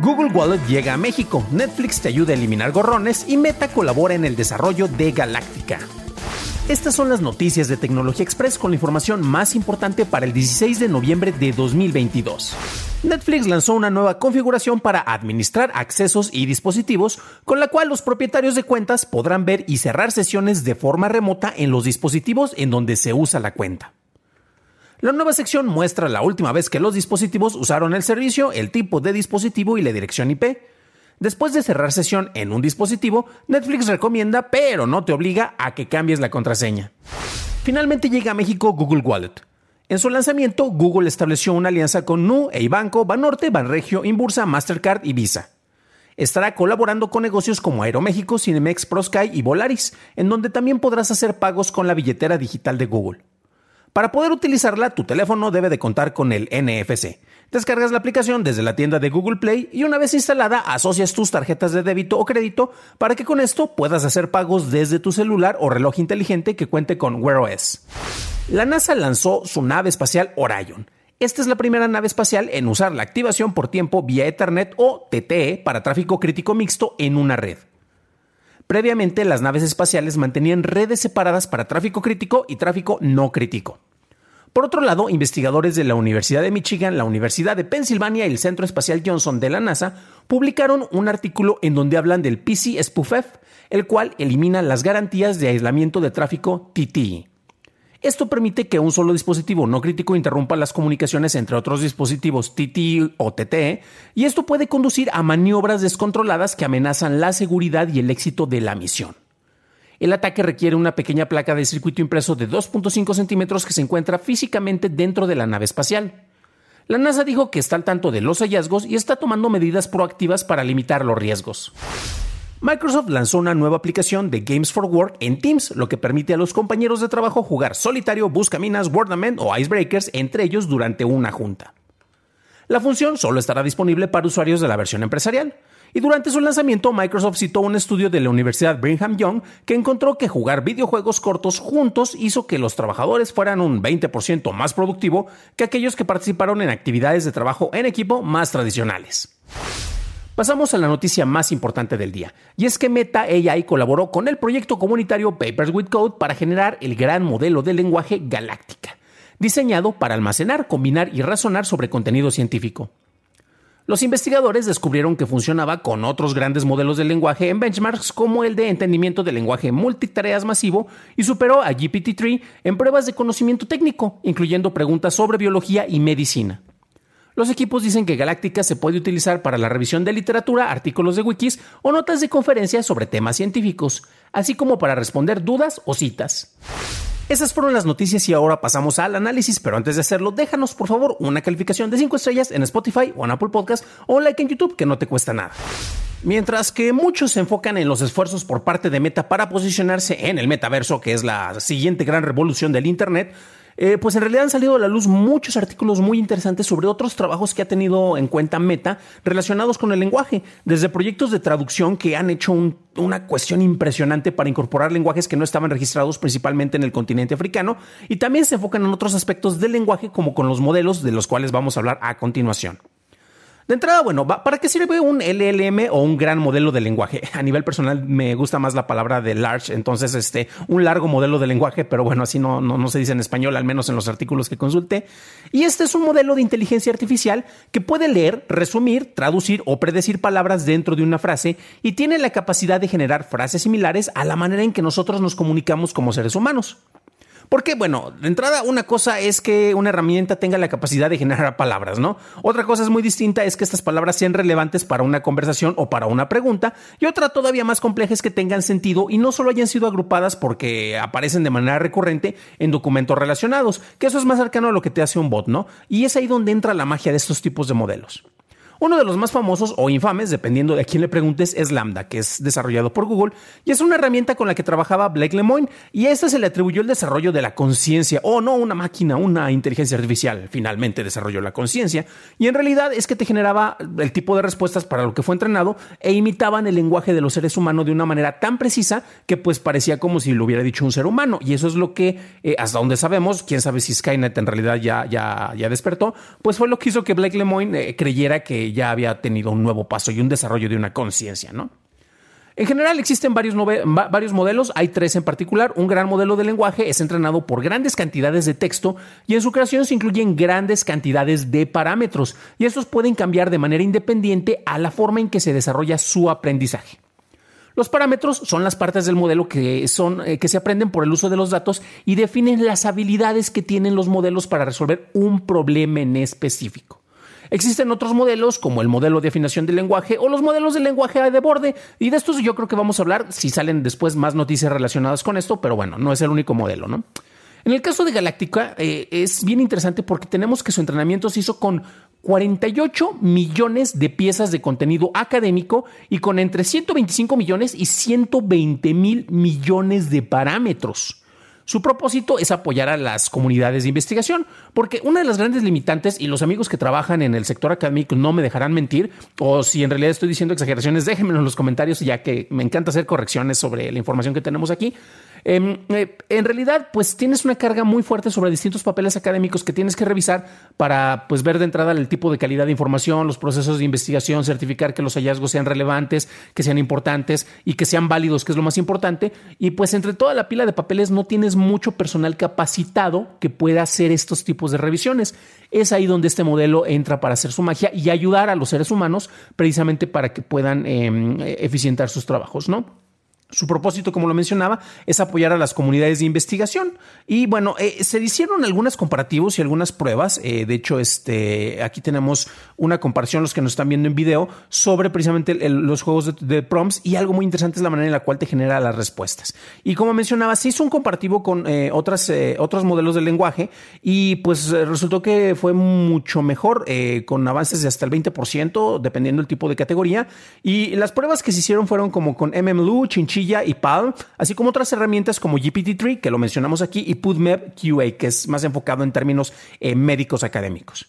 Google Wallet llega a México, Netflix te ayuda a eliminar gorrones y Meta colabora en el desarrollo de Galáctica. Estas son las noticias de Tecnología Express con la información más importante para el 16 de noviembre de 2022. Netflix lanzó una nueva configuración para administrar accesos y dispositivos, con la cual los propietarios de cuentas podrán ver y cerrar sesiones de forma remota en los dispositivos en donde se usa la cuenta. La nueva sección muestra la última vez que los dispositivos usaron el servicio, el tipo de dispositivo y la dirección IP. Después de cerrar sesión en un dispositivo, Netflix recomienda, pero no te obliga a que cambies la contraseña. Finalmente llega a México Google Wallet. En su lanzamiento, Google estableció una alianza con Nu, Eibanco, Banorte, Banregio, Inbursa, Mastercard y Visa. Estará colaborando con negocios como Aeroméxico, Cinemex, ProSky y Volaris, en donde también podrás hacer pagos con la billetera digital de Google. Para poder utilizarla, tu teléfono debe de contar con el NFC. Descargas la aplicación desde la tienda de Google Play y una vez instalada asocias tus tarjetas de débito o crédito para que con esto puedas hacer pagos desde tu celular o reloj inteligente que cuente con Wear OS. La NASA lanzó su nave espacial Orion. Esta es la primera nave espacial en usar la activación por tiempo vía Ethernet o TTE para tráfico crítico mixto en una red. Previamente, las naves espaciales mantenían redes separadas para tráfico crítico y tráfico no crítico. Por otro lado, investigadores de la Universidad de Michigan, la Universidad de Pensilvania y el Centro Espacial Johnson de la NASA publicaron un artículo en donde hablan del PC SPUFF, el cual elimina las garantías de aislamiento de tráfico TTE. Esto permite que un solo dispositivo no crítico interrumpa las comunicaciones entre otros dispositivos TTE o TTE, y esto puede conducir a maniobras descontroladas que amenazan la seguridad y el éxito de la misión. El ataque requiere una pequeña placa de circuito impreso de 2.5 centímetros que se encuentra físicamente dentro de la nave espacial. La NASA dijo que está al tanto de los hallazgos y está tomando medidas proactivas para limitar los riesgos. Microsoft lanzó una nueva aplicación de Games for Work en Teams, lo que permite a los compañeros de trabajo jugar solitario, buscaminas, Wordament o Icebreakers entre ellos durante una junta. La función solo estará disponible para usuarios de la versión empresarial. Y durante su lanzamiento, Microsoft citó un estudio de la Universidad Brigham Young que encontró que jugar videojuegos cortos juntos hizo que los trabajadores fueran un 20% más productivo que aquellos que participaron en actividades de trabajo en equipo más tradicionales. Pasamos a la noticia más importante del día, y es que Meta AI colaboró con el proyecto comunitario Papers with Code para generar el gran modelo de lenguaje Galáctica, diseñado para almacenar, combinar y razonar sobre contenido científico. Los investigadores descubrieron que funcionaba con otros grandes modelos de lenguaje en benchmarks como el de entendimiento del lenguaje multitareas masivo y superó a GPT-3 en pruebas de conocimiento técnico, incluyendo preguntas sobre biología y medicina. Los equipos dicen que Galáctica se puede utilizar para la revisión de literatura, artículos de wikis o notas de conferencias sobre temas científicos, así como para responder dudas o citas. Esas fueron las noticias y ahora pasamos al análisis, pero antes de hacerlo, déjanos por favor una calificación de 5 estrellas en Spotify o en Apple Podcast o like en YouTube que no te cuesta nada. Mientras que muchos se enfocan en los esfuerzos por parte de Meta para posicionarse en el metaverso, que es la siguiente gran revolución del Internet, eh, pues en realidad han salido a la luz muchos artículos muy interesantes sobre otros trabajos que ha tenido en cuenta Meta relacionados con el lenguaje, desde proyectos de traducción que han hecho una cuestión impresionante para incorporar lenguajes que no estaban registrados principalmente en el continente africano, y también se enfocan en otros aspectos del lenguaje como con los modelos de los cuales vamos a hablar a continuación. De entrada, bueno, ¿para qué sirve un LLM o un gran modelo de lenguaje? A nivel personal me gusta más la palabra de large, entonces este, un largo modelo de lenguaje, pero bueno, así no, no, no se dice en español, al menos en los artículos que consulté. Y este es un modelo de inteligencia artificial que puede leer, resumir, traducir o predecir palabras dentro de una frase y tiene la capacidad de generar frases similares a la manera en que nosotros nos comunicamos como seres humanos. Porque, bueno, de entrada, una cosa es que una herramienta tenga la capacidad de generar palabras, ¿no? Otra cosa es muy distinta es que estas palabras sean relevantes para una conversación o para una pregunta. Y otra todavía más compleja es que tengan sentido y no solo hayan sido agrupadas porque aparecen de manera recurrente en documentos relacionados, que eso es más cercano a lo que te hace un bot, ¿no? Y es ahí donde entra la magia de estos tipos de modelos. Uno de los más famosos o infames, dependiendo de a quién le preguntes, es Lambda, que es desarrollado por Google y es una herramienta con la que trabajaba Blake Lemoine y a esta se le atribuyó el desarrollo de la conciencia, o no una máquina, una inteligencia artificial, finalmente desarrolló la conciencia y en realidad es que te generaba el tipo de respuestas para lo que fue entrenado e imitaban el lenguaje de los seres humanos de una manera tan precisa que pues parecía como si lo hubiera dicho un ser humano y eso es lo que eh, hasta donde sabemos, quién sabe si Skynet en realidad ya, ya, ya despertó, pues fue lo que hizo que Blake Lemoine eh, creyera que ya había tenido un nuevo paso y un desarrollo de una conciencia, ¿no? En general existen varios, varios, modelos, hay tres en particular. Un gran modelo de lenguaje es entrenado por grandes cantidades de texto y en su creación se incluyen grandes cantidades de parámetros y estos pueden cambiar de manera independiente a la forma en que se desarrolla su aprendizaje. Los parámetros son las partes del modelo que, son, eh, que se aprenden por el uso de los datos y definen las habilidades que tienen los modelos para resolver un problema en específico. Existen otros modelos como el modelo de afinación del lenguaje o los modelos de lenguaje de borde y de estos yo creo que vamos a hablar si salen después más noticias relacionadas con esto, pero bueno, no es el único modelo, ¿no? En el caso de Galáctica eh, es bien interesante porque tenemos que su entrenamiento se hizo con 48 millones de piezas de contenido académico y con entre 125 millones y 120 mil millones de parámetros. Su propósito es apoyar a las comunidades de investigación, porque una de las grandes limitantes, y los amigos que trabajan en el sector académico no me dejarán mentir, o si en realidad estoy diciendo exageraciones, déjenmelo en los comentarios, ya que me encanta hacer correcciones sobre la información que tenemos aquí. Em, eh, en realidad, pues tienes una carga muy fuerte sobre distintos papeles académicos que tienes que revisar para pues, ver de entrada el tipo de calidad de información, los procesos de investigación, certificar que los hallazgos sean relevantes, que sean importantes y que sean válidos, que es lo más importante. Y pues entre toda la pila de papeles no tienes mucho personal capacitado que pueda hacer estos tipos de revisiones. Es ahí donde este modelo entra para hacer su magia y ayudar a los seres humanos precisamente para que puedan em, eficientar sus trabajos, ¿no? Su propósito, como lo mencionaba, es apoyar a las comunidades de investigación. Y bueno, eh, se hicieron algunos comparativos y algunas pruebas. Eh, de hecho, este, aquí tenemos una comparación, los que nos están viendo en video, sobre precisamente los juegos de, prompts. Y algo muy interesante es la manera en la cual te genera las respuestas. Y como mencionaba, se hizo un comparativo con eh, otras, otros modelos de lenguaje. Y pues resultó que fue mucho mejor, con avances de hasta el 20%, dependiendo del tipo de categoría. Y las pruebas que se hicieron fueron como con MMLU, Y Palm, así como otras herramientas como GPT-3, que lo mencionamos aquí, y PubMed QA, que es más enfocado en términos eh, médicos académicos.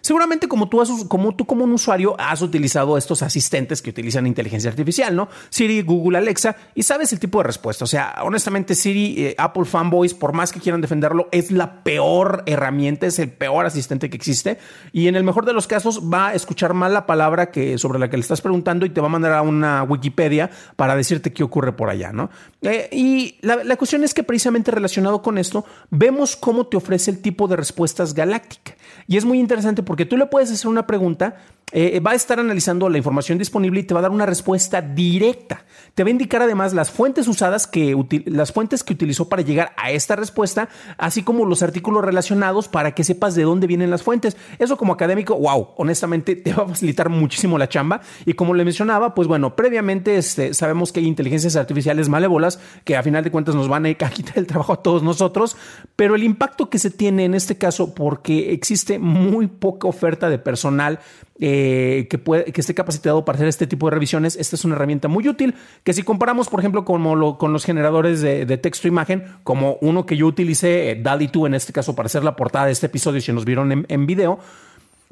Seguramente como tú, como tú como un usuario has utilizado estos asistentes que utilizan inteligencia artificial, ¿no? Siri, Google, Alexa, y sabes el tipo de respuesta. O sea, honestamente Siri, eh, Apple fanboys, por más que quieran defenderlo, es la peor herramienta, es el peor asistente que existe. Y en el mejor de los casos va a escuchar mal la palabra que, sobre la que le estás preguntando y te va a mandar a una Wikipedia para decirte qué ocurre por allá, ¿no? Eh, y la, la cuestión es que precisamente relacionado con esto, vemos cómo te ofrece el tipo de respuestas galáctica. Y es muy interesante porque tú le puedes hacer una pregunta eh, va a estar analizando la información disponible y te va a dar una respuesta directa. Te va a indicar además las fuentes usadas que las fuentes que utilizó para llegar a esta respuesta, así como los artículos relacionados para que sepas de dónde vienen las fuentes. Eso como académico, wow, honestamente te va a facilitar muchísimo la chamba. Y como le mencionaba, pues bueno, previamente este, sabemos que hay inteligencias artificiales malévolas que a final de cuentas nos van a quitar el trabajo a todos nosotros, pero el impacto que se tiene en este caso, porque existe muy poca oferta de personal eh, que, puede, que esté capacitado para hacer este tipo de revisiones, esta es una herramienta muy útil que si comparamos, por ejemplo, con los generadores de, texto e imagen, como uno que yo utilicé, eh, DALI 2 en este caso, para hacer la portada de este episodio, si nos vieron en, en video,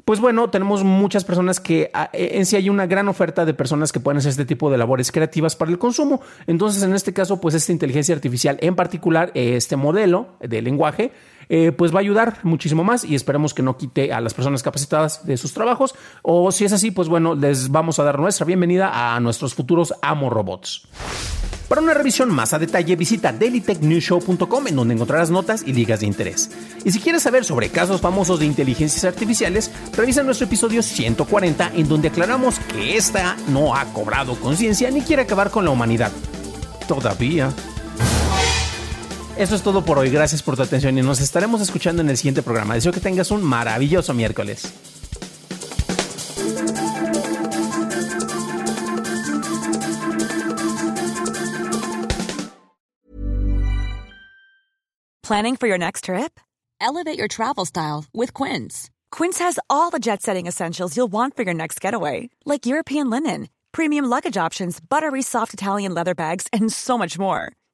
pues bueno, tenemos muchas personas que ah, en sí hay una gran oferta de personas que pueden hacer este tipo de labores creativas para el consumo. Entonces, en este caso, pues esta inteligencia artificial, en particular, este modelo de lenguaje, eh, pues va a ayudar muchísimo más y esperemos que no quite a las personas capacitadas de sus trabajos. O si es así, pues bueno, les vamos a dar nuestra bienvenida a nuestros futuros amo robots. Para una revisión más a detalle, visita dailytechnewshow.com en donde encontrarás notas y ligas de interés. Y si quieres saber sobre casos famosos de inteligencias artificiales, revisa nuestro episodio 140 en donde aclaramos que esta no ha cobrado conciencia ni quiere acabar con la humanidad. Todavía. Eso es todo por hoy. Gracias por tu atención y nos estaremos escuchando en el siguiente programa. Deseo que tengas un maravilloso miércoles. Planning for your next trip? Elevate your travel style with Quince. Quince has all the jet setting essentials you'll want for your next getaway, like European linen, premium luggage options, buttery soft Italian leather bags, and so much more